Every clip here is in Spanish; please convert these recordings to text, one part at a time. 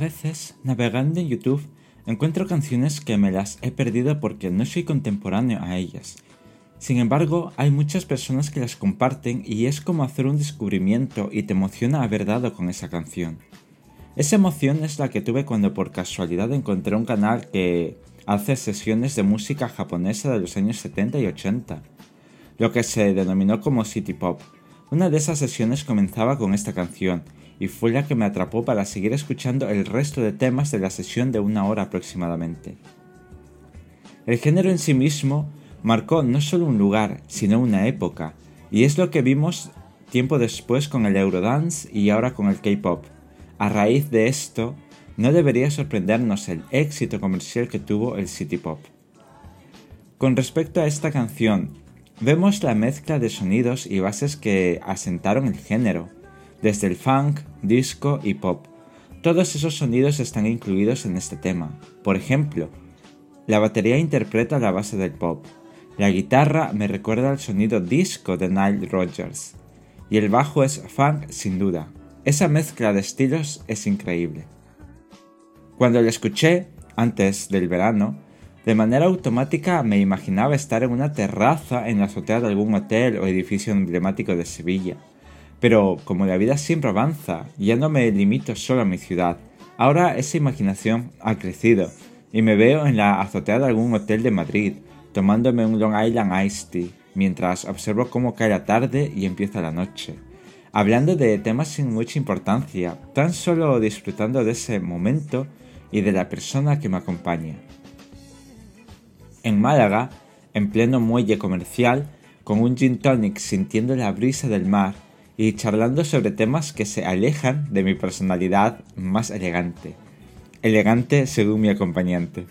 veces, navegando en YouTube, encuentro canciones que me las he perdido porque no soy contemporáneo a ellas. Sin embargo, hay muchas personas que las comparten y es como hacer un descubrimiento y te emociona haber dado con esa canción. Esa emoción es la que tuve cuando por casualidad encontré un canal que hace sesiones de música japonesa de los años 70 y 80, lo que se denominó como City Pop. Una de esas sesiones comenzaba con esta canción y fue la que me atrapó para seguir escuchando el resto de temas de la sesión de una hora aproximadamente. El género en sí mismo marcó no solo un lugar, sino una época, y es lo que vimos tiempo después con el Eurodance y ahora con el K-Pop. A raíz de esto, no debería sorprendernos el éxito comercial que tuvo el City Pop. Con respecto a esta canción, vemos la mezcla de sonidos y bases que asentaron el género, desde el funk, disco y pop. Todos esos sonidos están incluidos en este tema. Por ejemplo, la batería interpreta la base del pop, la guitarra me recuerda al sonido disco de Nile Rodgers, y el bajo es funk sin duda. Esa mezcla de estilos es increíble. Cuando lo escuché, antes del verano, de manera automática me imaginaba estar en una terraza en la azotea de algún hotel o edificio emblemático de Sevilla pero como la vida siempre avanza, ya no me limito solo a mi ciudad. Ahora esa imaginación ha crecido y me veo en la azotea de algún hotel de Madrid, tomándome un Long Island Iced Tea, mientras observo cómo cae la tarde y empieza la noche. Hablando de temas sin mucha importancia, tan solo disfrutando de ese momento y de la persona que me acompaña. En Málaga, en pleno muelle comercial, con un gin tonic sintiendo la brisa del mar, y charlando sobre temas que se alejan de mi personalidad más elegante. Elegante según mi acompañante.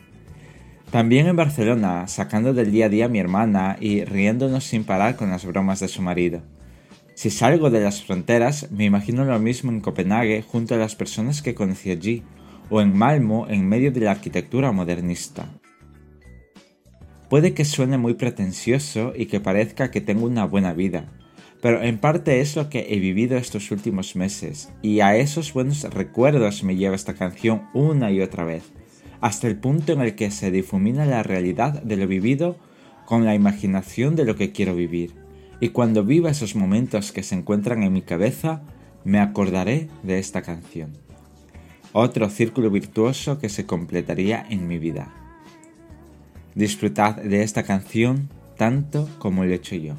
También en Barcelona, sacando del día a día a mi hermana y riéndonos sin parar con las bromas de su marido. Si salgo de las fronteras, me imagino lo mismo en Copenhague junto a las personas que conocí allí, o en Malmo en medio de la arquitectura modernista. Puede que suene muy pretencioso y que parezca que tengo una buena vida, pero en parte es lo que he vivido estos últimos meses, y a esos buenos recuerdos me lleva esta canción una y otra vez, hasta el punto en el que se difumina la realidad de lo vivido con la imaginación de lo que quiero vivir. Y cuando viva esos momentos que se encuentran en mi cabeza, me acordaré de esta canción. Otro círculo virtuoso que se completaría en mi vida. Disfrutad de esta canción tanto como lo he hecho yo.